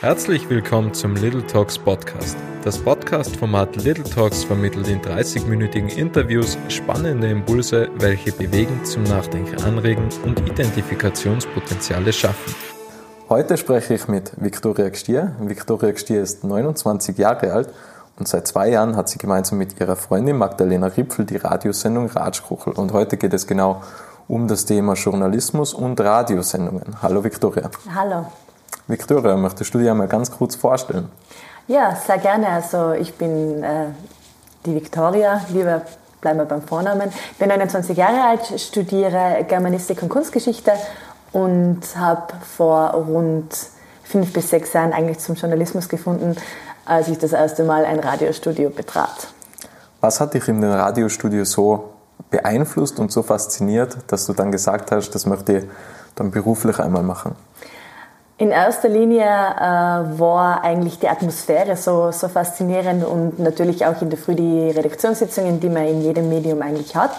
Herzlich willkommen zum Little Talks Podcast. Das Podcast-Format Little Talks vermittelt in 30-minütigen Interviews spannende Impulse, welche bewegen, zum Nachdenken anregen und Identifikationspotenziale schaffen. Heute spreche ich mit Viktoria Gstier. Viktoria Gstier ist 29 Jahre alt und seit zwei Jahren hat sie gemeinsam mit ihrer Freundin Magdalena Ripfel die Radiosendung Ratschkuchel. Und heute geht es genau um das Thema Journalismus und Radiosendungen. Hallo Viktoria. Hallo. Viktoria, möchtest du dir einmal ganz kurz vorstellen? Ja, sehr gerne. Also ich bin äh, die Viktoria, lieber bleiben wir beim Vornamen. Ich bin 29 Jahre alt, studiere Germanistik und Kunstgeschichte und habe vor rund fünf bis sechs Jahren eigentlich zum Journalismus gefunden, als ich das erste Mal ein Radiostudio betrat. Was hat dich in dem Radiostudio so beeinflusst und so fasziniert, dass du dann gesagt hast, das möchte ich dann beruflich einmal machen? In erster Linie äh, war eigentlich die Atmosphäre so, so faszinierend und natürlich auch in der Früh die Redaktionssitzungen, die man in jedem Medium eigentlich hat.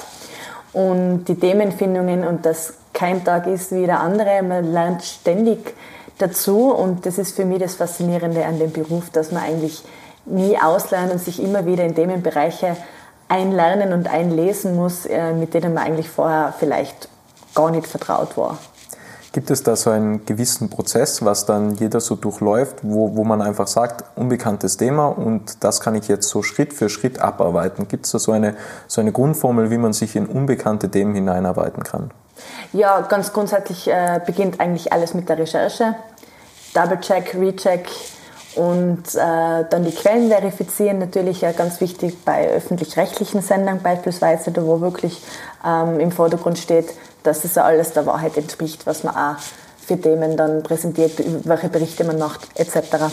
Und die Themenfindungen und dass kein Tag ist wie der andere. Man lernt ständig dazu und das ist für mich das Faszinierende an dem Beruf, dass man eigentlich nie auslernt und sich immer wieder in Themenbereiche einlernen und einlesen muss, äh, mit denen man eigentlich vorher vielleicht gar nicht vertraut war. Gibt es da so einen gewissen Prozess, was dann jeder so durchläuft, wo, wo man einfach sagt, unbekanntes Thema und das kann ich jetzt so Schritt für Schritt abarbeiten? Gibt es da so eine, so eine Grundformel, wie man sich in unbekannte Themen hineinarbeiten kann? Ja, ganz grundsätzlich äh, beginnt eigentlich alles mit der Recherche. Double-Check, Recheck und äh, dann die Quellen verifizieren. Natürlich ja ganz wichtig bei öffentlich-rechtlichen Sendern beispielsweise, da wo wirklich ähm, im Vordergrund steht, dass das alles der Wahrheit entspricht, was man auch für Themen dann präsentiert, welche Berichte man macht, etc.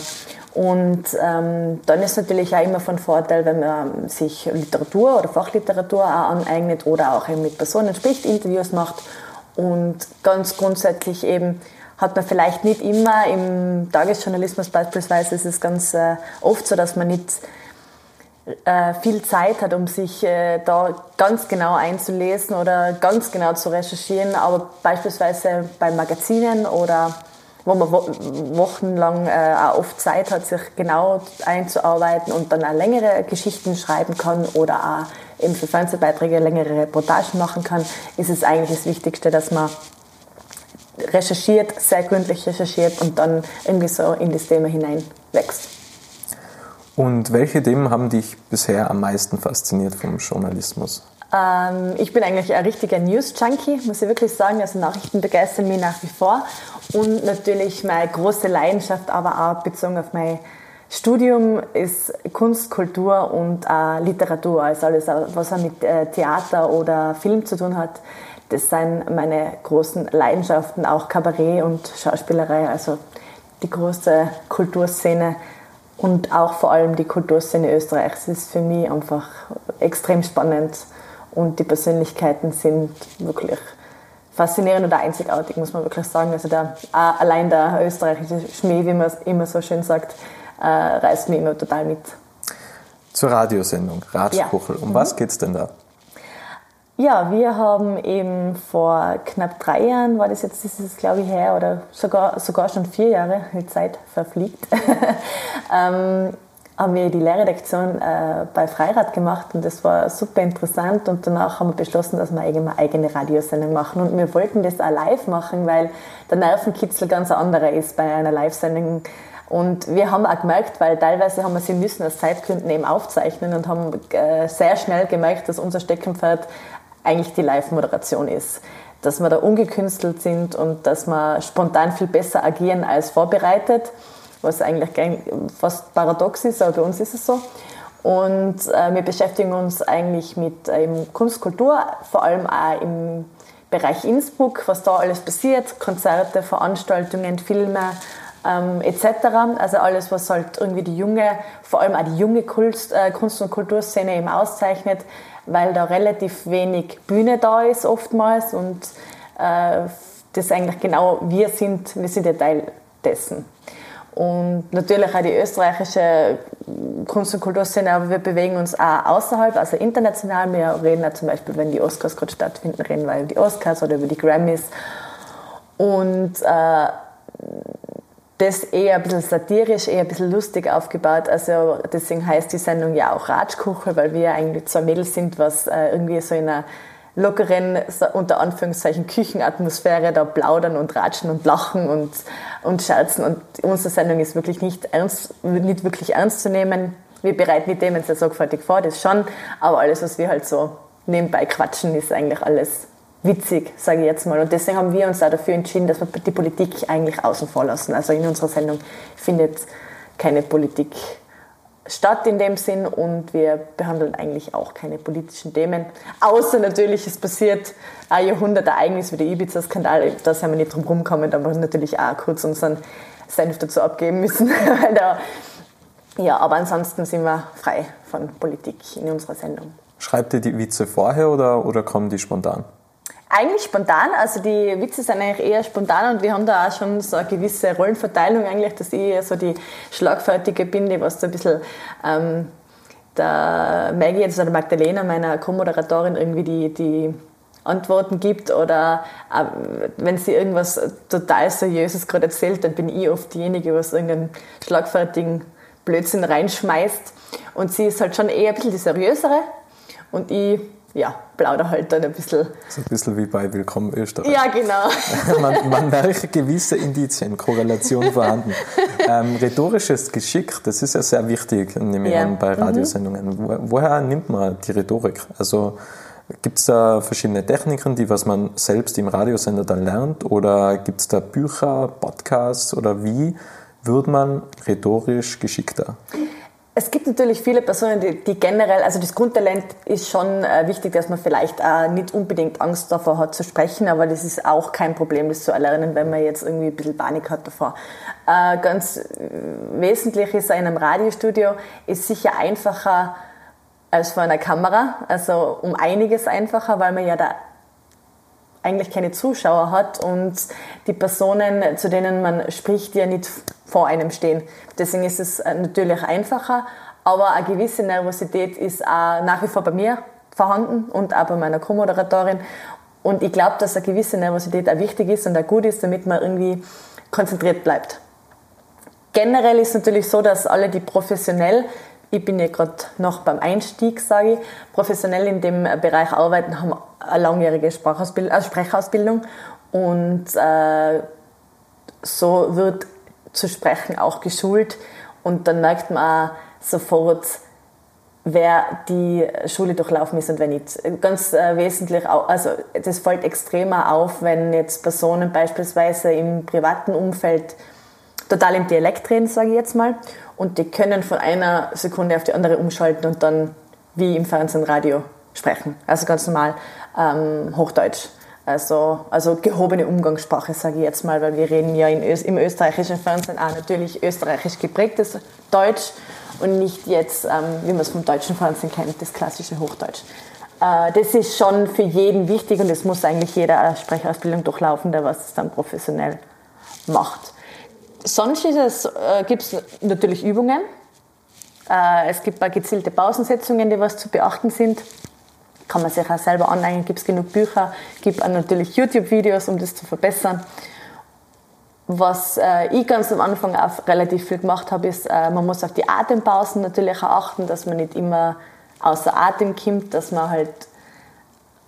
Und ähm, dann ist natürlich auch immer von Vorteil, wenn man sich Literatur oder Fachliteratur auch aneignet oder auch eben mit Personen spricht, Interviews macht. Und ganz grundsätzlich eben hat man vielleicht nicht immer im Tagesjournalismus beispielsweise, ist es ganz äh, oft so, dass man nicht äh, viel Zeit hat, um sich äh, da ganz genau einzulesen oder ganz genau zu recherchieren. Aber beispielsweise bei Magazinen oder wo man wo wochenlang äh, auch oft Zeit hat, sich genau einzuarbeiten und dann auch längere Geschichten schreiben kann oder auch eben für Fernsehbeiträge längere Reportagen machen kann, ist es eigentlich das Wichtigste, dass man recherchiert, sehr gründlich recherchiert und dann irgendwie so in das Thema hineinwächst. Und welche Themen haben dich bisher am meisten fasziniert vom Journalismus? Ähm, ich bin eigentlich ein richtiger News-Junkie, muss ich wirklich sagen. Also Nachrichten begeistern mich nach wie vor. Und natürlich meine große Leidenschaft, aber auch bezogen auf mein Studium, ist Kunst, Kultur und äh, Literatur. Also alles, was mit äh, Theater oder Film zu tun hat. Das sind meine großen Leidenschaften, auch Kabarett und Schauspielerei. Also die große Kulturszene und auch vor allem die Kulturszene Österreichs ist für mich einfach extrem spannend und die Persönlichkeiten sind wirklich faszinierend oder einzigartig, muss man wirklich sagen. Also der, allein der österreichische Schmäh, wie man es immer so schön sagt, äh, reißt mich immer total mit. Zur Radiosendung Ratschkuchel. Ja. Um mhm. was geht es denn da? Ja, wir haben eben vor knapp drei Jahren, war das jetzt, ist es glaube ich her, oder sogar, sogar schon vier Jahre, die Zeit verfliegt, ähm, haben wir die Lehrredaktion äh, bei Freirad gemacht und das war super interessant und danach haben wir beschlossen, dass wir eine eigene Radiosendung machen und wir wollten das auch live machen, weil der Nervenkitzel ganz anderer ist bei einer Live-Sendung und wir haben auch gemerkt, weil teilweise haben wir sie müssen aus Zeitgründen eben aufzeichnen und haben äh, sehr schnell gemerkt, dass unser Steckenpferd eigentlich die Live-Moderation ist. Dass wir da ungekünstelt sind und dass wir spontan viel besser agieren als vorbereitet, was eigentlich fast paradox ist, aber bei uns ist es so. Und äh, wir beschäftigen uns eigentlich mit äh, Kunst, Kultur, vor allem auch im Bereich Innsbruck, was da alles passiert, Konzerte, Veranstaltungen, Filme ähm, etc. Also alles, was halt irgendwie die junge, vor allem auch die junge Kunst, äh, Kunst- und Kulturszene eben auszeichnet, weil da relativ wenig Bühne da ist oftmals und äh, das eigentlich genau wir sind, wir sind ja Teil dessen. Und natürlich auch die österreichische Kunst- und Kulturszene, aber wir bewegen uns auch außerhalb, also international. Wir reden ja zum Beispiel, wenn die Oscars gerade stattfinden, reden wir über die Oscars oder über die Grammys. Und äh, das eher ein bisschen satirisch, eher ein bisschen lustig aufgebaut. Also deswegen heißt die Sendung ja auch Ratschkuchel, weil wir eigentlich zwei Mädels sind, was äh, irgendwie so in einer lockeren, unter Anführungszeichen, Küchenatmosphäre da plaudern und ratschen und lachen und, und scherzen. Und unsere Sendung ist wirklich nicht, ernst, nicht wirklich ernst zu nehmen. Wir bereiten die Themen sehr sorgfältig vor, das schon, aber alles, was wir halt so nebenbei quatschen, ist eigentlich alles witzig, sage ich jetzt mal. Und deswegen haben wir uns auch dafür entschieden, dass wir die Politik eigentlich außen vor lassen. Also in unserer Sendung findet keine Politik statt in dem Sinn und wir behandeln eigentlich auch keine politischen Themen. Außer natürlich, es passiert ein Jahrhundertereignis wie der Ibiza-Skandal, da sind wir nicht drum rumgekommen, da haben wir natürlich auch kurz unseren Senf dazu abgeben müssen. ja, aber ansonsten sind wir frei von Politik in unserer Sendung. Schreibt ihr die Witze vorher oder, oder kommen die spontan? Eigentlich spontan, also die Witze sind eigentlich eher spontan und wir haben da auch schon so eine gewisse Rollenverteilung eigentlich, dass ich eher so die Schlagfertige bin, die was so ein bisschen ähm, der Maggie, also der Magdalena, meiner Co-Moderatorin, irgendwie die, die Antworten gibt oder äh, wenn sie irgendwas total Seriöses gerade erzählt, dann bin ich oft diejenige, was irgendeinen schlagfertigen Blödsinn reinschmeißt. Und sie ist halt schon eher ein bisschen die seriösere. Und ich ja, plauder halt dann ein bisschen. So ein bisschen wie bei Willkommen Österreich. Ja, genau. man, man merkt gewisse Indizien, Korrelation vorhanden. Ähm, rhetorisches Geschick, das ist ja sehr wichtig, nehme ich ja. an, bei mhm. Radiosendungen. Mhm. Woher nimmt man die Rhetorik? Also gibt es da verschiedene Techniken, die was man selbst im Radiosender dann lernt? Oder gibt es da Bücher, Podcasts oder wie wird man rhetorisch geschickter? Es gibt natürlich viele Personen, die, die, generell, also das Grundtalent ist schon äh, wichtig, dass man vielleicht äh, nicht unbedingt Angst davor hat zu sprechen, aber das ist auch kein Problem, das zu erlernen, wenn man jetzt irgendwie ein bisschen Panik hat davor. Äh, ganz wesentlich ist in einem Radiostudio, ist sicher einfacher als vor einer Kamera, also um einiges einfacher, weil man ja da eigentlich keine Zuschauer hat und die Personen, zu denen man spricht, ja nicht vor einem stehen. Deswegen ist es äh, natürlich einfacher, aber eine gewisse Nervosität ist auch nach wie vor bei mir vorhanden und auch bei meiner Co-Moderatorin. Und ich glaube, dass eine gewisse Nervosität auch wichtig ist und auch gut ist, damit man irgendwie konzentriert bleibt. Generell ist es natürlich so, dass alle, die professionell ich bin ja gerade noch beim Einstieg, sage ich, professionell in dem Bereich arbeiten, haben eine langjährige äh, Sprechausbildung und äh, so wird zu sprechen auch geschult und dann merkt man auch sofort, wer die Schule durchlaufen ist und wer nicht. Ganz äh, wesentlich, also das fällt extremer auf, wenn jetzt Personen beispielsweise im privaten Umfeld total im Dialekt reden, sage ich jetzt mal, und die können von einer Sekunde auf die andere umschalten und dann wie im Fernsehen, Radio sprechen. Also ganz normal ähm, Hochdeutsch. Also, also gehobene Umgangssprache, sage ich jetzt mal, weil wir reden ja Öst, im österreichischen Fernsehen auch natürlich österreichisch geprägtes Deutsch und nicht jetzt, ähm, wie man es vom deutschen Fernsehen kennt, das klassische Hochdeutsch. Äh, das ist schon für jeden wichtig und es muss eigentlich jeder Sprechausbildung durchlaufen, der was dann professionell macht. Sonst äh, gibt es natürlich Übungen. Äh, es gibt ein gezielte Pausensetzungen, die was zu beachten sind. Kann man sich auch selber anleihen, gibt es genug Bücher, gibt auch natürlich YouTube-Videos, um das zu verbessern. Was äh, ich ganz am Anfang auch relativ viel gemacht habe, ist, äh, man muss auf die Atempausen natürlich auch achten, dass man nicht immer außer Atem kommt, dass man halt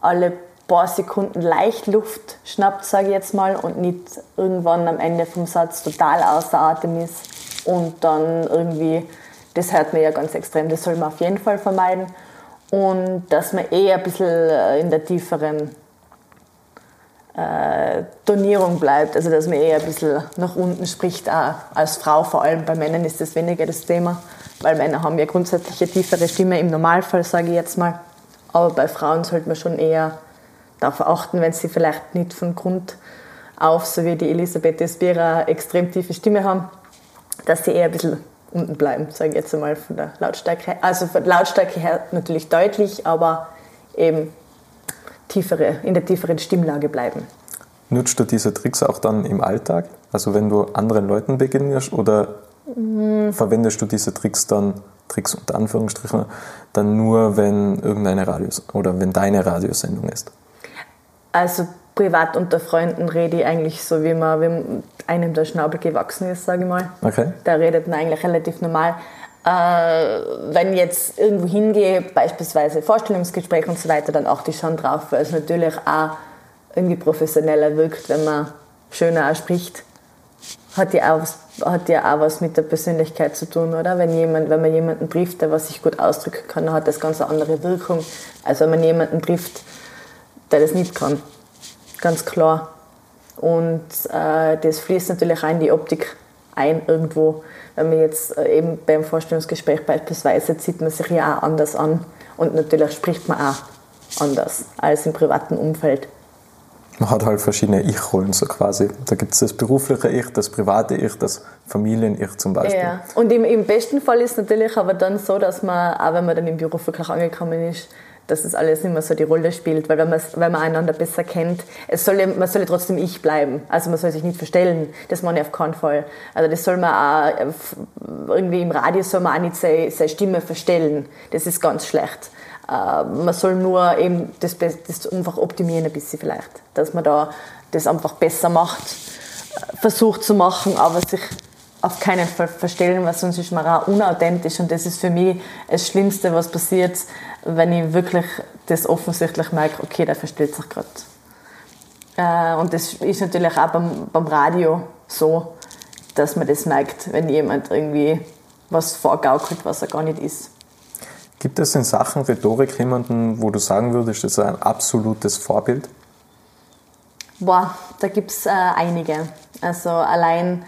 alle paar Sekunden leicht Luft schnappt, sage ich jetzt mal, und nicht irgendwann am Ende vom Satz total außer Atem ist und dann irgendwie, das hört man ja ganz extrem, das soll man auf jeden Fall vermeiden. Und dass man eher ein bisschen äh, in der tieferen äh, Tonierung bleibt, also dass man eher ein bisschen nach unten spricht, auch als Frau vor allem. Bei Männern ist das weniger das Thema, weil Männer haben ja grundsätzlich eine tiefere Stimme im Normalfall, sage ich jetzt mal. Aber bei Frauen sollte man schon eher darauf achten, wenn sie vielleicht nicht von Grund auf, so wie die Elisabeth Espira, extrem tiefe Stimme haben, dass sie eher ein bisschen unten bleiben, sage ich jetzt einmal von der Lautstärke her. Also von der Lautstärke her natürlich deutlich, aber eben tiefere, in der tieferen Stimmlage bleiben. Nutzt du diese Tricks auch dann im Alltag? Also wenn du anderen Leuten begegnest oder mhm. verwendest du diese Tricks dann, Tricks unter Anführungsstrichen, dann nur, wenn irgendeine Radios oder wenn deine Radiosendung ist? Also privat unter Freunden rede ich eigentlich so, wie man wie einem der Schnabel gewachsen ist, sage ich mal. Okay. Da redet man eigentlich relativ normal. Äh, wenn ich jetzt irgendwo hingehe, beispielsweise Vorstellungsgespräch und so weiter, dann achte ich schon drauf, weil es natürlich auch irgendwie professioneller wirkt, wenn man schöner auch spricht. Hat ja auch, hat ja auch was mit der Persönlichkeit zu tun, oder? Wenn, jemand, wenn man jemanden trifft, der was sich gut ausdrücken kann, dann hat das ganz eine andere Wirkung, als wenn man jemanden trifft, der das nicht kann. Ganz klar. Und äh, das fließt natürlich auch in die Optik ein irgendwo. Wenn man jetzt äh, eben beim Vorstellungsgespräch beispielsweise zieht man sich ja auch anders an und natürlich spricht man auch anders als im privaten Umfeld. Man hat halt verschiedene Ich-Rollen so quasi. Da gibt es das berufliche Ich, das private Ich, das Familien-Ich zum Beispiel. Ja. Und im, im besten Fall ist es natürlich aber dann so, dass man, auch wenn man dann im Büro wirklich angekommen ist, dass das alles nicht mehr so die Rolle spielt, weil wenn man, wenn man einander besser kennt, es soll, man soll trotzdem ich bleiben. Also man soll sich nicht verstellen, das ich auf keinen Fall. Also das soll man auch, irgendwie im Radio soll man auch nicht seine, seine Stimme verstellen. Das ist ganz schlecht. Äh, man soll nur eben das, das einfach optimieren ein bisschen vielleicht, dass man da das einfach besser macht, versucht zu machen, aber sich auf keinen Fall verstellen, weil sonst ist man auch unauthentisch und das ist für mich das Schlimmste, was passiert, wenn ich wirklich das offensichtlich merke, okay, der verstellt sich gerade. Äh, und das ist natürlich auch beim, beim Radio so, dass man das merkt, wenn jemand irgendwie was vorgaukelt, was er gar nicht ist. Gibt es in Sachen Rhetorik jemanden, wo du sagen würdest, das ist ein absolutes Vorbild? Boah, da gibt es äh, einige. Also allein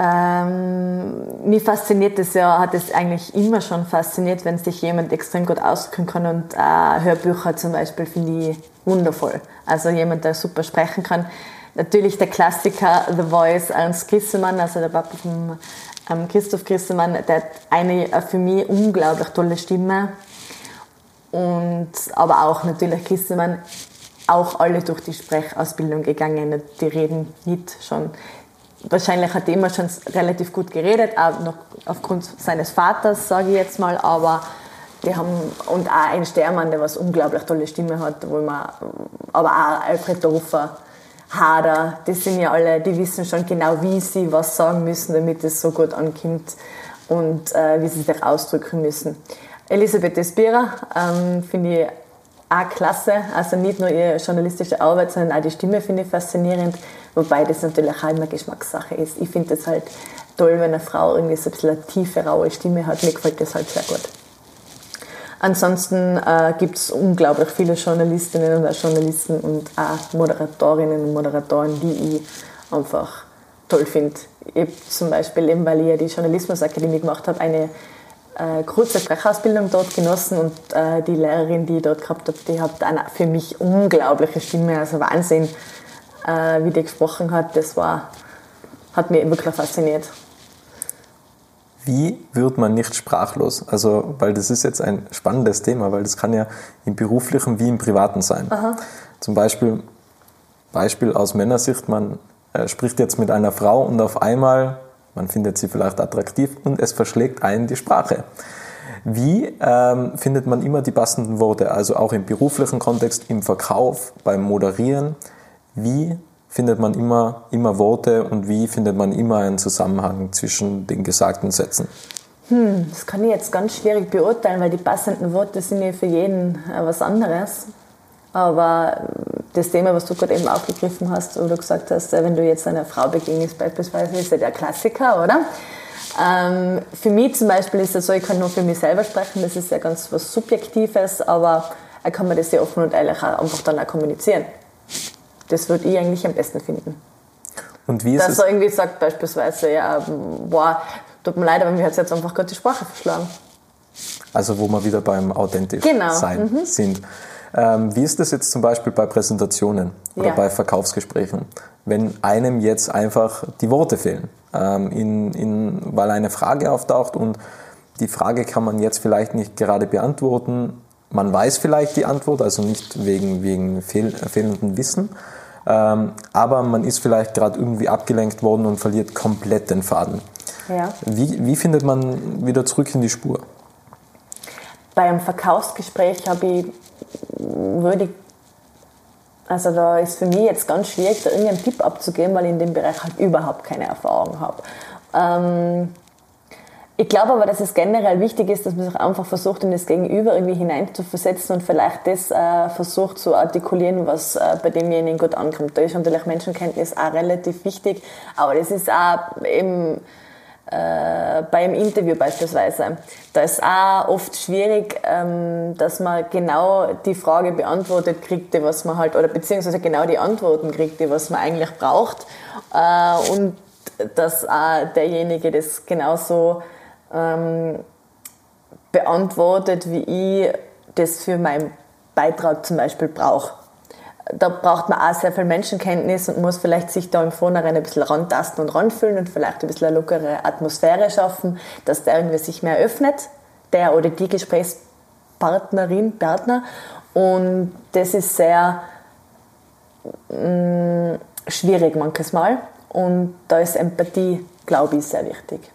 ähm, mich fasziniert das ja, hat es eigentlich immer schon fasziniert, wenn sich jemand extrem gut ausdrücken kann und äh, Hörbücher zum Beispiel finde ich wundervoll. Also jemand, der super sprechen kann. Natürlich der Klassiker The Voice, Ernst Grissemann, also der Papa von ähm, Christoph Grissemann, der hat eine äh, für mich unglaublich tolle Stimme. Und, aber auch natürlich Grissemann, auch alle durch die Sprechausbildung gegangen. Die reden nicht schon wahrscheinlich hat er immer schon relativ gut geredet, auch noch aufgrund seines Vaters, sage ich jetzt mal, aber die haben, und auch ein Stermann, der was unglaublich tolle Stimme hat, wo man, aber auch Alfred Dofer, Hader, die sind ja alle, die wissen schon genau, wie sie was sagen müssen, damit es so gut ankommt und äh, wie sie sich ausdrücken müssen. Elisabeth Espira ähm, finde ich auch klasse, also nicht nur ihre journalistische Arbeit, sondern auch die Stimme finde ich faszinierend Wobei das natürlich auch immer Geschmackssache ist. Ich finde es halt toll, wenn eine Frau irgendwie so ein bisschen eine tiefe, raue Stimme hat. Mir gefällt das halt sehr gut. Ansonsten äh, gibt es unglaublich viele Journalistinnen und Journalisten und auch Moderatorinnen und Moderatoren, die ich einfach toll finde. Ich habe zum Beispiel, eben, weil ich ja die Journalismusakademie gemacht habe, eine äh, kurze Sprechausbildung dort genossen und äh, die Lehrerin, die ich dort gehabt habe, die hat eine für mich unglaubliche Stimme, also Wahnsinn äh, wie die gesprochen hat, das war, hat mich wirklich fasziniert. Wie wird man nicht sprachlos? Also, weil das ist jetzt ein spannendes Thema, weil das kann ja im beruflichen wie im privaten sein. Aha. Zum Beispiel, Beispiel aus Männersicht, man äh, spricht jetzt mit einer Frau und auf einmal, man findet sie vielleicht attraktiv und es verschlägt einen die Sprache. Wie ähm, findet man immer die passenden Worte? Also auch im beruflichen Kontext, im Verkauf, beim Moderieren. Wie findet man immer, immer Worte und wie findet man immer einen Zusammenhang zwischen den gesagten Sätzen? Hm, das kann ich jetzt ganz schwierig beurteilen, weil die passenden Worte sind ja für jeden äh, was anderes. Aber äh, das Thema, was du gerade eben aufgegriffen hast, wo du gesagt hast, äh, wenn du jetzt einer Frau begegnest beispielsweise, ist ja der Klassiker, oder? Ähm, für mich zum Beispiel ist es so, ich kann nur für mich selber sprechen, das ist ja ganz was Subjektives, aber kann mir das ja offen und ehrlich auch einfach dann auch kommunizieren. Das würde ich eigentlich am besten finden. Und wie ist Dass es? er irgendwie sagt beispielsweise, ja, boah, tut mir leid, aber mir hat jetzt einfach gerade die Sprache verschlagen. Also wo wir wieder beim authentisch genau. sein mhm. sind. Ähm, wie ist das jetzt zum Beispiel bei Präsentationen oder ja. bei Verkaufsgesprächen, wenn einem jetzt einfach die Worte fehlen, ähm, in, in, weil eine Frage auftaucht und die Frage kann man jetzt vielleicht nicht gerade beantworten, man weiß vielleicht die Antwort, also nicht wegen, wegen fehl, fehlendem Wissen, ähm, aber man ist vielleicht gerade irgendwie abgelenkt worden und verliert komplett den Faden. Ja. Wie, wie findet man wieder zurück in die Spur? Bei einem Verkaufsgespräch habe ich, würde ich Also da ist für mich jetzt ganz schwierig, da irgendeinen Tipp abzugeben, weil ich in dem Bereich halt überhaupt keine Erfahrung habe. Ähm, ich glaube aber, dass es generell wichtig ist, dass man sich einfach versucht, in das Gegenüber irgendwie hineinzuversetzen und vielleicht das äh, versucht zu artikulieren, was äh, bei demjenigen gut ankommt. Da ist natürlich Menschenkenntnis auch relativ wichtig, aber das ist auch eben äh, beim Interview beispielsweise. Da ist auch oft schwierig, ähm, dass man genau die Frage beantwortet kriegt, was man halt, oder beziehungsweise genau die Antworten kriegt, die was man eigentlich braucht. Äh, und dass auch derjenige das genauso ähm, beantwortet, wie ich das für meinen Beitrag zum Beispiel brauche. Da braucht man auch sehr viel Menschenkenntnis und muss vielleicht sich da im Vornherein ein bisschen rantasten und ranfühlen und vielleicht ein bisschen eine lockere Atmosphäre schaffen, dass der irgendwie sich mehr öffnet, der oder die Gesprächspartnerin, Partner. Und das ist sehr mh, mm, schwierig manches Mal. Und da ist Empathie, glaube ich, sehr wichtig.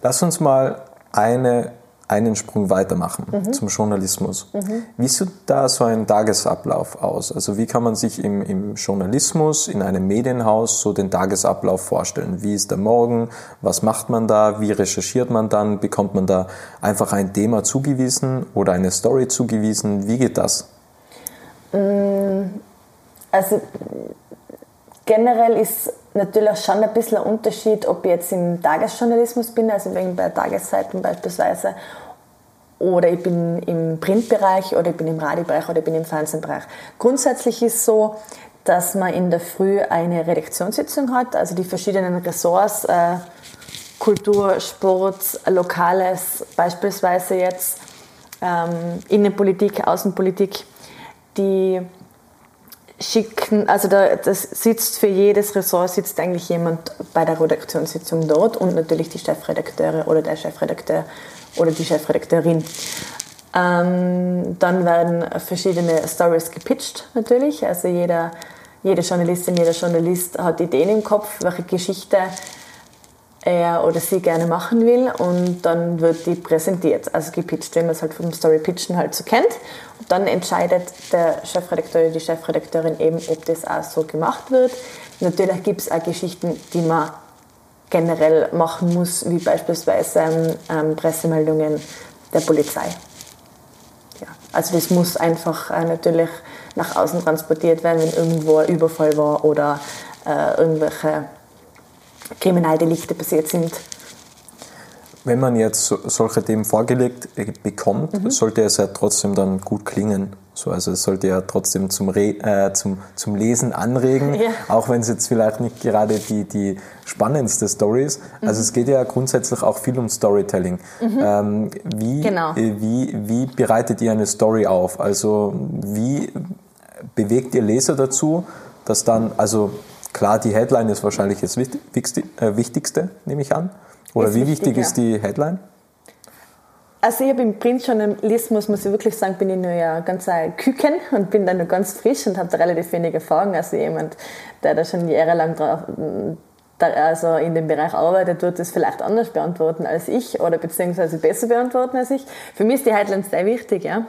Lass uns mal eine, einen Sprung weitermachen mhm. zum Journalismus. Mhm. Wie sieht da so ein Tagesablauf aus? Also wie kann man sich im, im Journalismus, in einem Medienhaus so den Tagesablauf vorstellen? Wie ist der Morgen? Was macht man da? Wie recherchiert man dann? Bekommt man da einfach ein Thema zugewiesen oder eine Story zugewiesen? Wie geht das? Mm, also generell ist natürlich schon ein bisschen ein Unterschied, ob ich jetzt im Tagesjournalismus bin, also wegen bei Tageszeiten beispielsweise, oder ich bin im Printbereich oder ich bin im Radiobereich oder ich bin im Fernsehbereich. Grundsätzlich ist so, dass man in der Früh eine Redaktionssitzung hat, also die verschiedenen Ressorts, äh, Kultur, Sport, Lokales beispielsweise jetzt, ähm, Innenpolitik, Außenpolitik, die schicken, also da das sitzt für jedes Ressort sitzt eigentlich jemand bei der Redaktionssitzung dort und natürlich die Chefredakteure oder der Chefredakteur oder die Chefredakteurin. Ähm, dann werden verschiedene Stories gepitcht natürlich, also jeder, jede Journalistin, jeder Journalist hat Ideen im Kopf, welche Geschichte er oder sie gerne machen will und dann wird die präsentiert, also gepitcht, wie man es halt vom Story Pitchen halt so kennt. Und dann entscheidet der Chefredakteur oder die Chefredakteurin eben, ob das auch so gemacht wird. Natürlich gibt es auch Geschichten, die man generell machen muss, wie beispielsweise ähm, Pressemeldungen der Polizei. Ja, also das muss einfach äh, natürlich nach außen transportiert werden, wenn irgendwo ein Überfall war oder äh, irgendwelche Kriminaldelikte passiert sind. Wenn man jetzt solche Themen vorgelegt äh, bekommt, mhm. sollte es ja trotzdem dann gut klingen. So, also es sollte ja trotzdem zum, Re äh, zum, zum Lesen anregen, ja. auch wenn es jetzt vielleicht nicht gerade die, die spannendste Story ist. Mhm. Also es geht ja grundsätzlich auch viel um Storytelling. Mhm. Ähm, wie, genau. äh, wie, wie bereitet ihr eine Story auf? Also wie bewegt ihr Leser dazu, dass dann, also Klar, die Headline ist wahrscheinlich das äh, Wichtigste, nehme ich an. Oder ist wie wichtig, wichtig ist die Headline? Also ich habe im Printjournalismus, muss ich wirklich sagen, bin ich nur ja ganz ein Küken und bin da nur ganz frisch und habe da relativ wenig Erfahrung. Also jemand, der da schon jahrelang drauf, also in dem Bereich arbeitet, wird das vielleicht anders beantworten als ich oder beziehungsweise besser beantworten als ich. Für mich ist die Headline sehr wichtig, ja.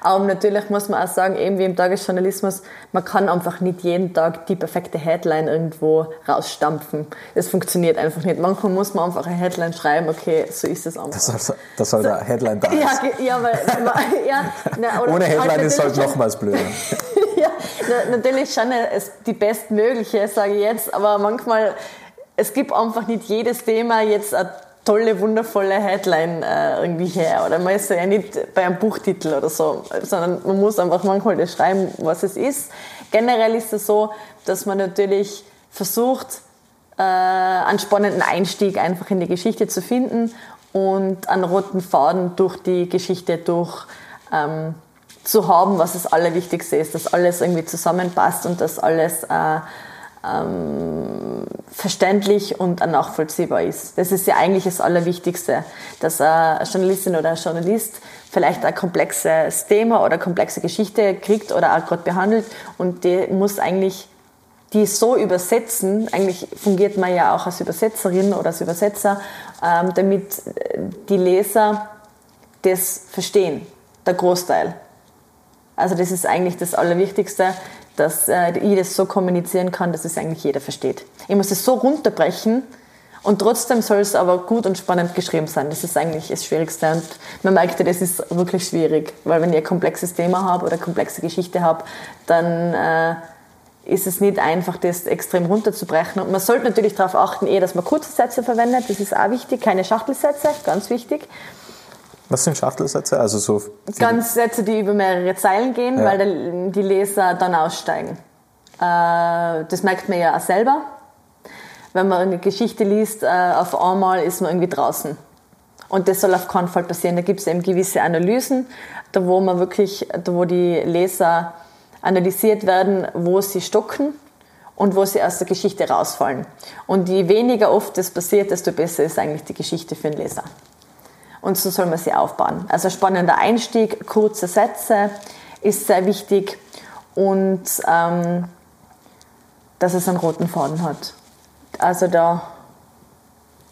Aber natürlich muss man auch sagen, eben wie im Tagesjournalismus, man kann einfach nicht jeden Tag die perfekte Headline irgendwo rausstampfen. Das funktioniert einfach nicht. Manchmal muss man einfach eine Headline schreiben, okay, so ist es einfach. Das soll, das soll der Headline da ja, ja, weil, ja, na, Ohne Headline halt ist es halt nochmals blöder. ja, natürlich schon die bestmögliche, sage ich jetzt, aber manchmal es gibt einfach nicht jedes Thema jetzt eine tolle, wundervolle Headline äh, irgendwie her. Oder man ist ja nicht bei einem Buchtitel oder so, sondern man muss einfach manchmal das schreiben, was es ist. Generell ist es so, dass man natürlich versucht, äh, einen spannenden Einstieg einfach in die Geschichte zu finden und einen roten Faden durch die Geschichte durch ähm, zu haben, was das Allerwichtigste ist, dass alles irgendwie zusammenpasst und dass alles äh, ähm, verständlich und nachvollziehbar ist. Das ist ja eigentlich das Allerwichtigste, dass eine Journalistin oder ein Journalist vielleicht ein komplexes Thema oder komplexe Geschichte kriegt oder auch gerade behandelt und die muss eigentlich die so übersetzen, eigentlich fungiert man ja auch als Übersetzerin oder als Übersetzer, ähm, damit die Leser das verstehen, der Großteil. Also das ist eigentlich das Allerwichtigste, dass äh, ich das so kommunizieren kann, dass es eigentlich jeder versteht. Ich muss es so runterbrechen und trotzdem soll es aber gut und spannend geschrieben sein. Das ist eigentlich das Schwierigste. Und man merkt ja, das ist wirklich schwierig, weil wenn ich ein komplexes Thema habe oder eine komplexe Geschichte habe, dann äh, ist es nicht einfach, das extrem runterzubrechen. Und man sollte natürlich darauf achten, eher, dass man kurze Sätze verwendet. Das ist auch wichtig. Keine Schachtelsätze, ganz wichtig. Was sind Schachtelsätze? Also so Ganz Sätze, die über mehrere Zeilen gehen, ja. weil die Leser dann aussteigen. Äh, das merkt man ja auch selber. Wenn man eine Geschichte liest, äh, auf einmal ist man irgendwie draußen. Und das soll auf keinen Fall passieren. Da gibt es eben gewisse Analysen, da wo man wirklich, da wo die Leser analysiert werden, wo sie stocken und wo sie aus der Geschichte rausfallen. Und je weniger oft das passiert, desto besser ist eigentlich die Geschichte für den Leser. Und so soll man sie aufbauen. Also spannender Einstieg, kurze Sätze ist sehr wichtig und ähm, dass es einen roten Faden hat. Also da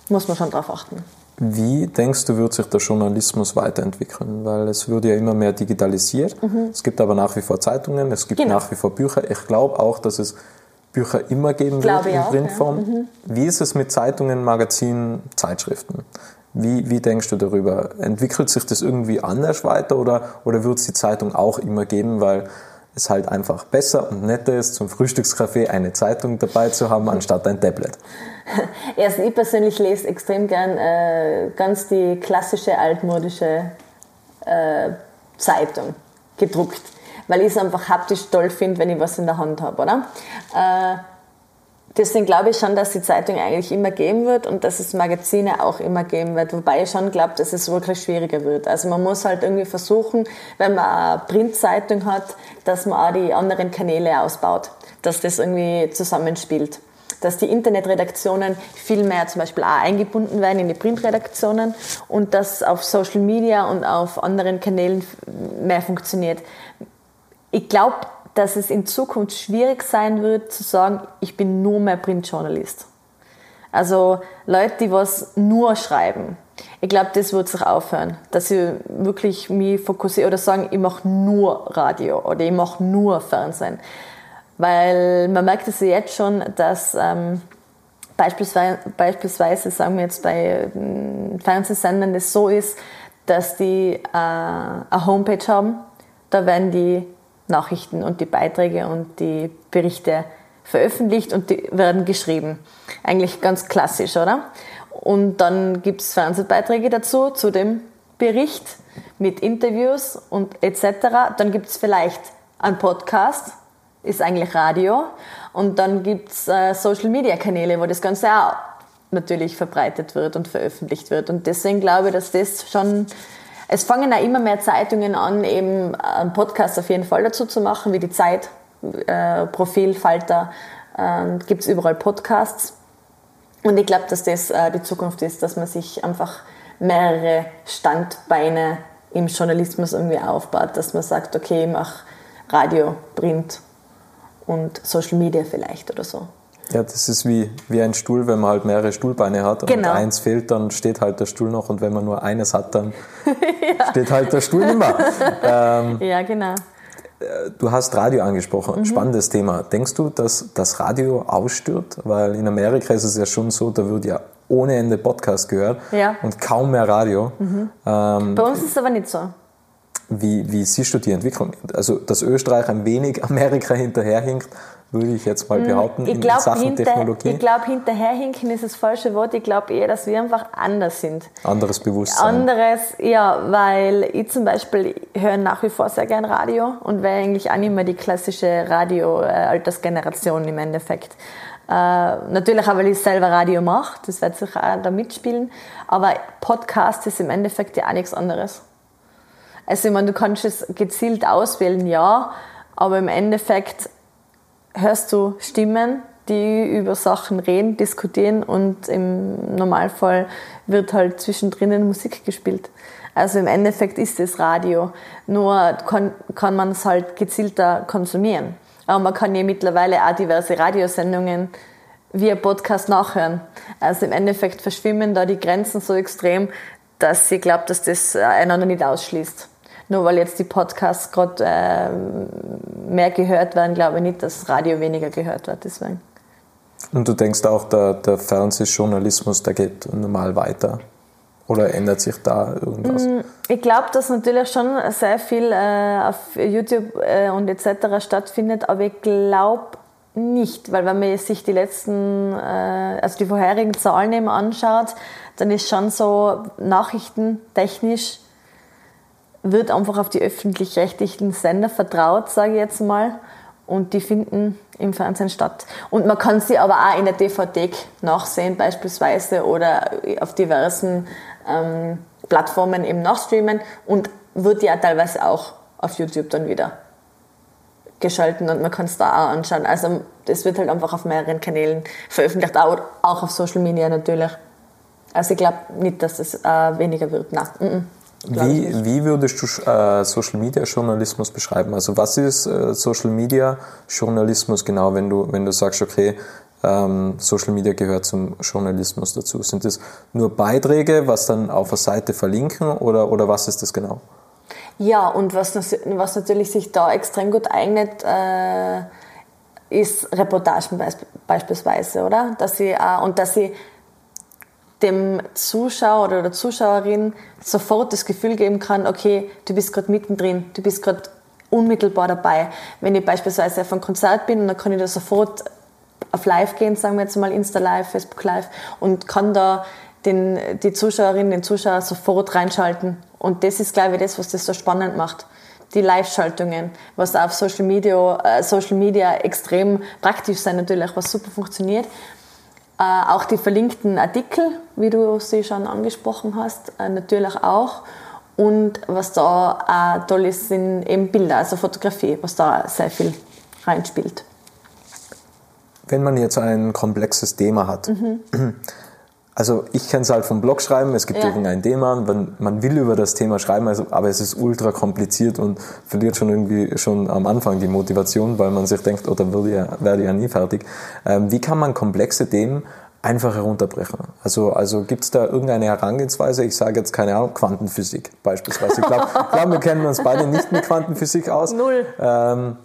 muss man schon drauf achten. Wie denkst du, wird sich der Journalismus weiterentwickeln? Weil es wird ja immer mehr digitalisiert. Mhm. Es gibt aber nach wie vor Zeitungen, es gibt genau. nach wie vor Bücher. Ich glaube auch, dass es Bücher immer geben wird in Printform. Ja. Mhm. Wie ist es mit Zeitungen, Magazinen, Zeitschriften? Wie, wie denkst du darüber? Entwickelt sich das irgendwie anders weiter oder, oder wird es die Zeitung auch immer geben, weil es halt einfach besser und netter ist, zum Frühstückskaffee eine Zeitung dabei zu haben, anstatt ein Tablet? Erst ich persönlich lese extrem gern äh, ganz die klassische altmodische äh, Zeitung, gedruckt, weil ich es einfach haptisch toll finde, wenn ich was in der Hand habe, oder? Äh, deswegen glaube ich schon, dass die Zeitung eigentlich immer geben wird und dass es Magazine auch immer geben wird. Wobei ich schon glaube, dass es wirklich schwieriger wird. Also man muss halt irgendwie versuchen, wenn man eine Printzeitung hat, dass man auch die anderen Kanäle ausbaut, dass das irgendwie zusammenspielt. Dass die Internetredaktionen viel mehr zum Beispiel auch eingebunden werden in die Printredaktionen und dass auf Social Media und auf anderen Kanälen mehr funktioniert. Ich glaube, dass es in Zukunft schwierig sein wird, zu sagen, ich bin nur mehr Printjournalist. Also Leute, die was nur schreiben. Ich glaube, das wird sich aufhören, dass sie wirklich mich fokussieren oder sagen, ich mache nur Radio oder ich mache nur Fernsehen. Weil man merkt es ja jetzt schon, dass ähm, beispielsweise, beispielsweise, sagen wir jetzt bei äh, Fernsehsendern, das so ist, dass die äh, eine Homepage haben, da werden die Nachrichten und die Beiträge und die Berichte veröffentlicht und die werden geschrieben. Eigentlich ganz klassisch, oder? Und dann gibt es Fernsehbeiträge dazu, zu dem Bericht mit Interviews und etc. Dann gibt es vielleicht einen Podcast, ist eigentlich Radio. Und dann gibt es äh, Social-Media-Kanäle, wo das Ganze auch natürlich verbreitet wird und veröffentlicht wird. Und deswegen glaube ich, dass das schon es fangen auch immer mehr Zeitungen an, eben einen Podcast auf jeden Fall dazu zu machen, wie die Zeit, äh, Profil, Falter, äh, gibt es überall Podcasts. Und ich glaube, dass das äh, die Zukunft ist, dass man sich einfach mehrere Standbeine im Journalismus irgendwie aufbaut, dass man sagt, okay, ich mache Radio, Print und Social Media vielleicht oder so. Ja, das ist wie, wie ein Stuhl, wenn man halt mehrere Stuhlbeine hat und genau. eins fehlt, dann steht halt der Stuhl noch und wenn man nur eines hat, dann ja. steht halt der Stuhl immer. Ähm, ja, genau. Äh, du hast Radio angesprochen, mhm. spannendes Thema. Denkst du, dass das Radio ausstirbt? Weil in Amerika ist es ja schon so, da wird ja ohne Ende Podcast gehört ja. und kaum mehr Radio. Mhm. Ähm, Bei uns ist es aber nicht so. Wie, wie siehst du die Entwicklung? Also, dass Österreich ein wenig Amerika hinterherhinkt, würde ich jetzt mal mm, behaupten, ich glaub, in Sachen hinter, Technologie. Ich glaube, hinterherhinken ist das falsche Wort. Ich glaube eher, dass wir einfach anders sind. Anderes Bewusstsein. Anderes, ja, weil ich zum Beispiel höre nach wie vor sehr gern Radio und wäre eigentlich auch nicht mehr die klassische Radio-Altersgeneration im Endeffekt. Äh, natürlich auch, weil ich selber Radio mache, das wird sicher auch da mitspielen, aber Podcast ist im Endeffekt ja auch nichts anderes. Also ich meine, du kannst es gezielt auswählen, ja, aber im Endeffekt hörst du Stimmen, die über Sachen reden, diskutieren und im Normalfall wird halt zwischendrin Musik gespielt. Also im Endeffekt ist es Radio, nur kann, kann man es halt gezielter konsumieren. Aber man kann ja mittlerweile auch diverse Radiosendungen via Podcast nachhören. Also im Endeffekt verschwimmen da die Grenzen so extrem, dass ich glaube, dass das einander nicht ausschließt. Nur weil jetzt die Podcasts gerade äh, mehr gehört werden, glaube ich nicht, dass Radio weniger gehört wird. Deswegen. Und du denkst auch, der, der Fernsehjournalismus, der geht normal weiter? Oder ändert sich da irgendwas? Mm, ich glaube, dass natürlich schon sehr viel äh, auf YouTube äh, und etc. stattfindet, aber ich glaube nicht, weil wenn man sich die letzten, äh, also die vorherigen Zahlen eben anschaut, dann ist schon so nachrichtentechnisch wird einfach auf die öffentlich-rechtlichen Sender vertraut, sage ich jetzt mal, und die finden im Fernsehen statt. Und man kann sie aber auch in der DVD nachsehen beispielsweise oder auf diversen ähm, Plattformen eben nachstreamen und wird ja teilweise auch auf YouTube dann wieder geschalten und man kann es da auch anschauen. Also das wird halt einfach auf mehreren Kanälen veröffentlicht, auch, auf Social Media natürlich. Also ich glaube nicht, dass es äh, weniger wird. Nein. Wie, wie würdest du äh, Social Media Journalismus beschreiben? Also was ist äh, Social Media Journalismus genau, wenn du, wenn du sagst, okay, ähm, Social Media gehört zum Journalismus dazu? Sind das nur Beiträge, was dann auf der Seite verlinken oder, oder was ist das genau? Ja, und was, was natürlich sich da extrem gut eignet, äh, ist Reportagen beispielsweise, oder? Dass sie, äh, und dass sie dem Zuschauer oder der Zuschauerin sofort das Gefühl geben kann, okay, du bist gerade mittendrin, du bist gerade unmittelbar dabei. Wenn ich beispielsweise auf einem Konzert bin, dann kann ich da sofort auf Live gehen, sagen wir jetzt mal Insta Live, Facebook Live und kann da den, die Zuschauerin, den Zuschauer sofort reinschalten. Und das ist, glaube ich, das, was das so spannend macht. Die Live-Schaltungen, was auf Social Media, äh, Social Media extrem praktisch sein natürlich, was super funktioniert. Äh, auch die verlinkten Artikel, wie du sie schon angesprochen hast, äh, natürlich auch. Und was da auch toll ist, sind eben Bilder, also Fotografie, was da sehr viel reinspielt. Wenn man jetzt ein komplexes Thema hat, mhm. also ich kenne es halt vom Blog schreiben, es gibt ja. irgendein Thema, man, man will über das Thema schreiben, also, aber es ist ultra kompliziert und verliert schon irgendwie schon am Anfang die Motivation, weil man sich denkt, oh, da werde ja, werde ja nie fertig. Ähm, wie kann man komplexe Themen einfach herunterbrechen. Also, also gibt es da irgendeine Herangehensweise? Ich sage jetzt keine Ahnung, Quantenphysik beispielsweise. Ich glaube, glaub, wir kennen uns beide nicht mit Quantenphysik aus. Null. Ähm,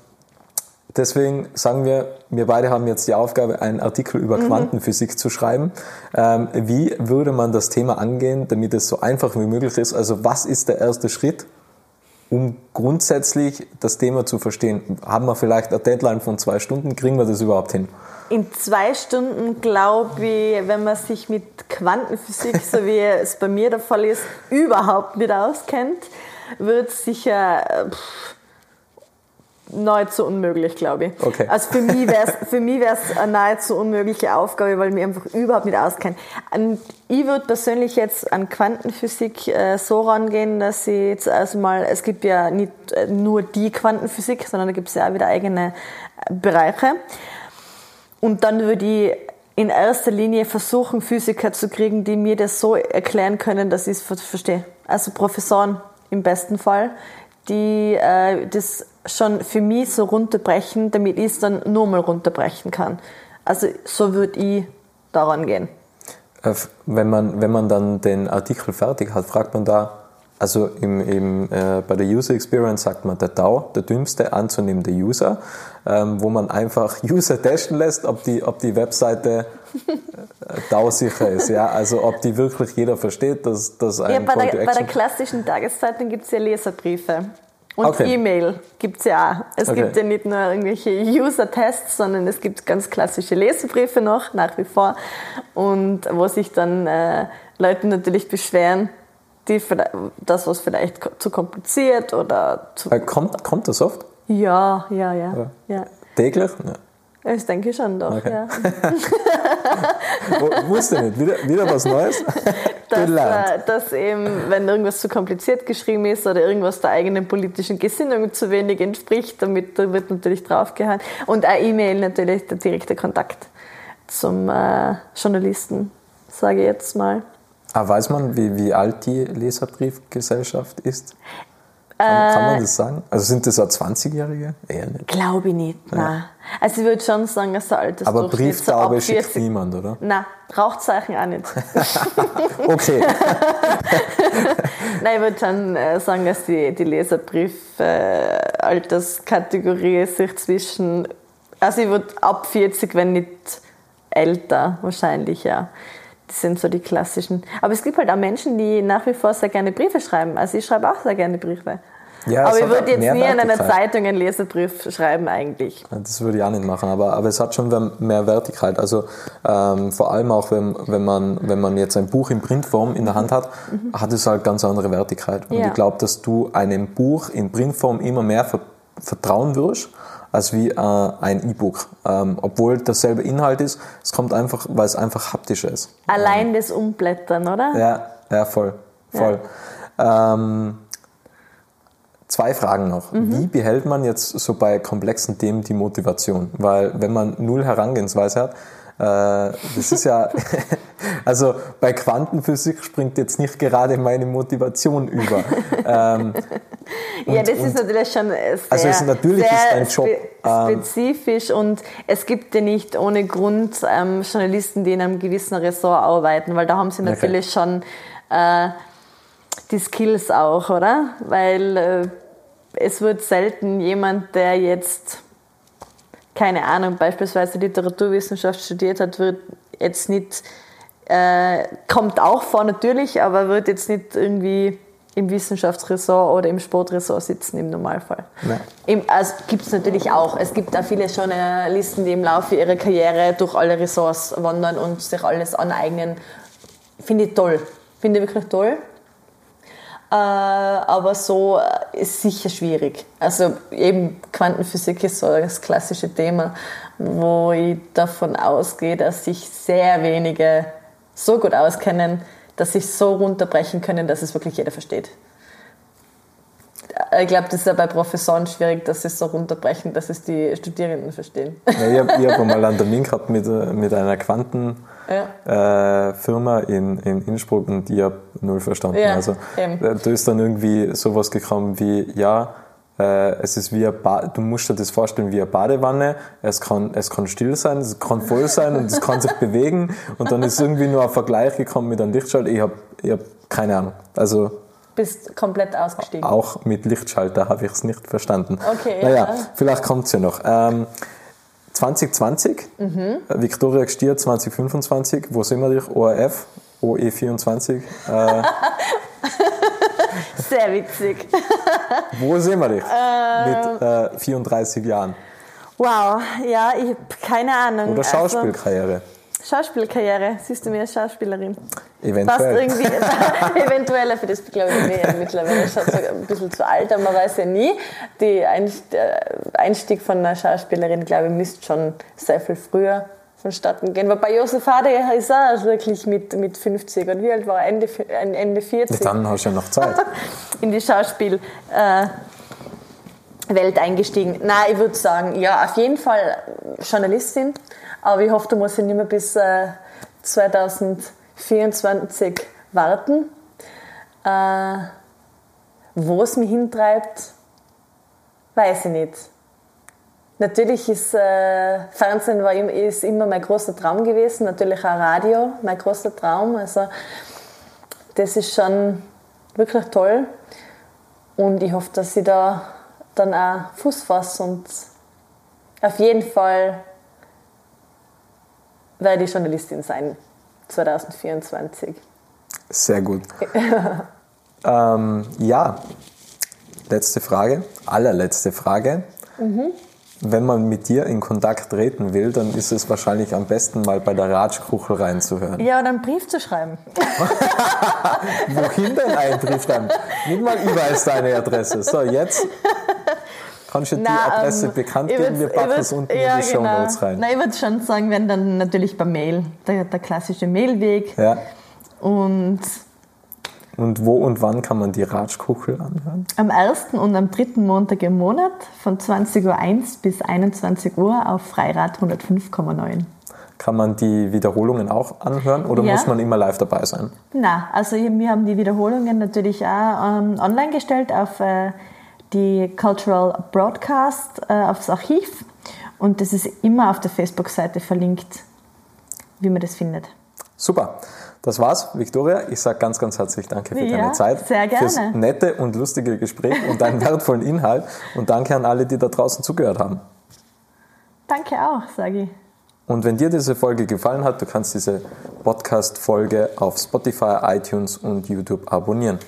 Deswegen sagen wir, wir beide haben jetzt die Aufgabe, einen Artikel über mhm. Quantenphysik zu schreiben. Ähm, wie würde man das Thema angehen, damit es so einfach wie möglich ist? Also was ist der erste Schritt, um grundsätzlich das Thema zu verstehen? Haben wir vielleicht eine Deadline von zwei Stunden? Kriegen wir das überhaupt hin? In zwei Stunden, glaube ich, wenn man sich mit Quantenphysik, so wie es bei mir der Fall ist, überhaupt nicht auskennt, wird sicher... Pff, nahezu unmöglich, glaube ich. Okay. Also für mich wäre es eine nahezu unmögliche Aufgabe, weil ich mich einfach überhaupt nicht auskenne. Ich würde persönlich jetzt an Quantenphysik äh, so rangehen, dass ich jetzt erstmal, es gibt ja nicht äh, nur die Quantenphysik, sondern da gibt es ja auch wieder eigene äh, Bereiche. Und dann würde ich in erster Linie versuchen, Physiker zu kriegen, die mir das so erklären können, dass ich es verstehe. Also Professoren im besten Fall, die äh, das schon für mich so runterbrechen, damit ich es dann nur mal runterbrechen kann. Also so würde ich daran gehen. Äh, wenn man, wenn man dann den Artikel fertig hat, fragt man da, also im, im, äh, bei der User Experience sagt man der DAO, der dümmste anzunehmende User, ähm, wo man einfach User testen lässt, ob die, ob die Webseite äh, DAO-sicher ist. Ja? Also ob die wirklich jeder versteht, dass, dass ein ja, bei, der, bei der klassischen Tageszeitung gibt es ja Leserbriefe. Und okay. E-Mail gibt es ja auch. Es okay. gibt ja nicht nur irgendwelche User-Tests, sondern es gibt ganz klassische Leserbriefe noch, nach wie vor. Und wo sich dann äh, Leute natürlich beschweren, die das was vielleicht zu kompliziert oder zu. Äh, kommt, kommt das oft? Ja, ja, ja. ja. ja. Täglich? Ja. Ich denke schon doch, okay. ja. Wusste nicht, wieder, wieder was Neues? dass, äh, dass eben, wenn irgendwas zu kompliziert geschrieben ist oder irgendwas der eigenen politischen Gesinnung zu wenig entspricht, damit wird natürlich draufgehauen. Und eine E-Mail natürlich der direkte Kontakt zum äh, Journalisten, sage ich jetzt mal. Aber weiß man, wie, wie alt die Leserbriefgesellschaft ist? Kann, kann, man äh, das sagen? Also sind das auch 20-Jährige? Eher nicht. Glaube ich nicht, ja. nein. Also ich würde schon sagen, dass der Altersdurchschnitt Aber Brieftaube so schickt niemand, oder? Nein, Rauchzeichen auch nicht. okay. Nein, ich würde schon äh, sagen, dass die, die Leserbrief-Alterskategorie sich zwischen, also ich würde ab 40, wenn nicht älter, wahrscheinlich, ja. Das sind so die klassischen. Aber es gibt halt auch Menschen, die nach wie vor sehr gerne Briefe schreiben. Also ich schreibe auch sehr gerne Briefe. Ja, aber ich würde jetzt nie in einer. Zeitung einen Leserbrief schreiben eigentlich. Das würde ich auch nicht machen, aber, aber es hat schon mehr Wertigkeit. Also ähm, vor allem auch, wenn, wenn, man, wenn man jetzt ein Buch in Printform in der Hand hat, hat es halt ganz andere Wertigkeit. Und Ja. ich glaube, dass du einem Buch in Printform immer mehr ver vertrauen wirst, als wie äh, ein E-Book. Ähm, obwohl dasselbe Inhalt ist, es kommt einfach, weil es einfach haptischer ist. Allein das Umblättern, oder? Ja, ja, voll. voll. Ähm, zwei Fragen noch. Wie behält man jetzt so bei komplexen Themen die Motivation? Weil wenn man null Herangehensweise hat, das ist ja, also bei Quantenphysik springt jetzt nicht gerade meine Motivation über. ähm, ja, und- das ist und- natürlich schon sehr, Also es ist- natürlich sehr ist dein Job, ähm, spezifisch und es gibt ja nicht ohne Grund ähm, Journalisten, die in einem gewissen Ressort arbeiten, weil da haben sie Okay. natürlich schon äh, die Skills auch, oder? Weil äh, es wird selten jemand, der jetzt keine Ahnung, beispielsweise Literaturwissenschaft studiert hat, wird jetzt nicht, äh, kommt auch vor natürlich, aber wird jetzt nicht irgendwie im Wissenschaftsressort oder im Sportressort sitzen im Normalfall. Ja. Im, also gibt es natürlich auch. Es gibt da viele Journalisten, die im Laufe ihrer Karriere durch alle Ressorts wandern und sich alles aneignen. Finde ich toll. Finde ich wirklich toll. Äh, aber so äh, ist sicher schwierig. Also eben Quantenphysik ist so das klassische Thema, wo ich davon ausgehe, dass sich sehr wenige so gut auskennen, dass sich so runterbrechen können, dass es wirklich jeder versteht. Ich glaube, das ist ja bei Professoren schwierig, dass sie es so runterbrechen, dass es die Studierenden verstehen. Ja, ich habe hab einmal einen Termin gehabt mit, äh, mit einer Quantenfirma äh, Firma in, in Innsbruck und ich habe null verstanden. Ja, also eben. äh, da ist dann irgendwie sowas gekommen wie, ja, äh, es ist wie du musst dir das vorstellen wie eine Badewanne, es kann, es kann still sein, es kann voll sein und es kann sich bewegen und dann ist irgendwie nur ein Vergleich gekommen mit einem Lichtschalter. Ich habe ich hab keine Ahnung. Also Bist komplett ausgestiegen. auch mit Lichtschalter habe ich es nicht verstanden. Okay, naja, ja. vielleicht kommt es ja noch. Ähm, 2020, Mhm. Victoria Gstier 2025, wo sind wir dich? ORF, OE24. Äh, Sehr witzig. wo sind wir dich? Ähm. Mit äh, 34 Jahren. Wow, ja, ich habe keine Ahnung. Oder Schauspielkarriere. Also, Schauspielkarriere, siehst du mir als Schauspielerin? Passt Eventuell. irgendwie, eventuell, für das glaube ich bin ich mittlerweile schon so ein bisschen zu alt, aber man weiß ja nie. Die der Einstieg von einer Schauspielerin, glaube ich, müsste schon sehr viel früher vonstatten gehen. Wobei Josef Hade ist auch wirklich mit, mit 50 und wie alt war er? Ende, Ende 40 Dann hast du ja noch Zeit. in die Schauspielwelt äh, Welt eingestiegen. Nein, ich würde sagen, ja, auf jeden Fall Journalistin, aber ich hoffe, da muss ich nicht mehr bis äh, 2024 warten. Äh, wo es mich hintreibt, weiß ich nicht. Natürlich ist äh, Fernsehen war, ist immer mein großer Traum gewesen, natürlich auch Radio, mein großer Traum. Also das ist schon wirklich toll. Und ich hoffe, dass ich da dann auch Fuß fasse und auf jeden Fall werde ich Journalistin sein 2024. Sehr gut. ähm, ja, letzte Frage, allerletzte Frage. Wenn man mit dir in Kontakt treten will, dann ist es wahrscheinlich am besten mal bei der Ratschkuchel reinzuhören. Ja, oder einen Brief zu schreiben. Wohin denn einen Brief schreiben? Nicht mal überall deine Adresse. So, jetzt kannst du die Na, Adresse ähm, bekannt geben. Wir packen es unten ja, in die genau. Shownotes rein. Nein, ich würde schon sagen, wenn dann natürlich per Mail, der, der klassische Mailweg. Ja. Und Und wo und wann kann man die Ratschkuchel anhören? am ersten und am dritten Montag im Monat von 20.01 Uhr bis 21 Uhr auf Freirad 105,9. Kann man die Wiederholungen auch anhören oder Ja. muss man immer live dabei sein? Na, also wir haben die Wiederholungen natürlich auch ähm, online gestellt auf äh, die Cultural Broadcast, äh, aufs Archiv. Und das ist immer auf der Facebook-Seite verlinkt, wie man das findet. Super. Das war's, Viktoria. Ich sage ganz, ganz herzlich Danke für Ja, deine Zeit, sehr gerne. fürs nette und lustige Gespräch und deinen wertvollen Inhalt. Und danke an alle, die da draußen zugehört haben. Danke auch, sage ich. Und wenn dir diese Folge gefallen hat, du kannst diese Podcast-Folge auf Spotify, iTunes und YouTube abonnieren.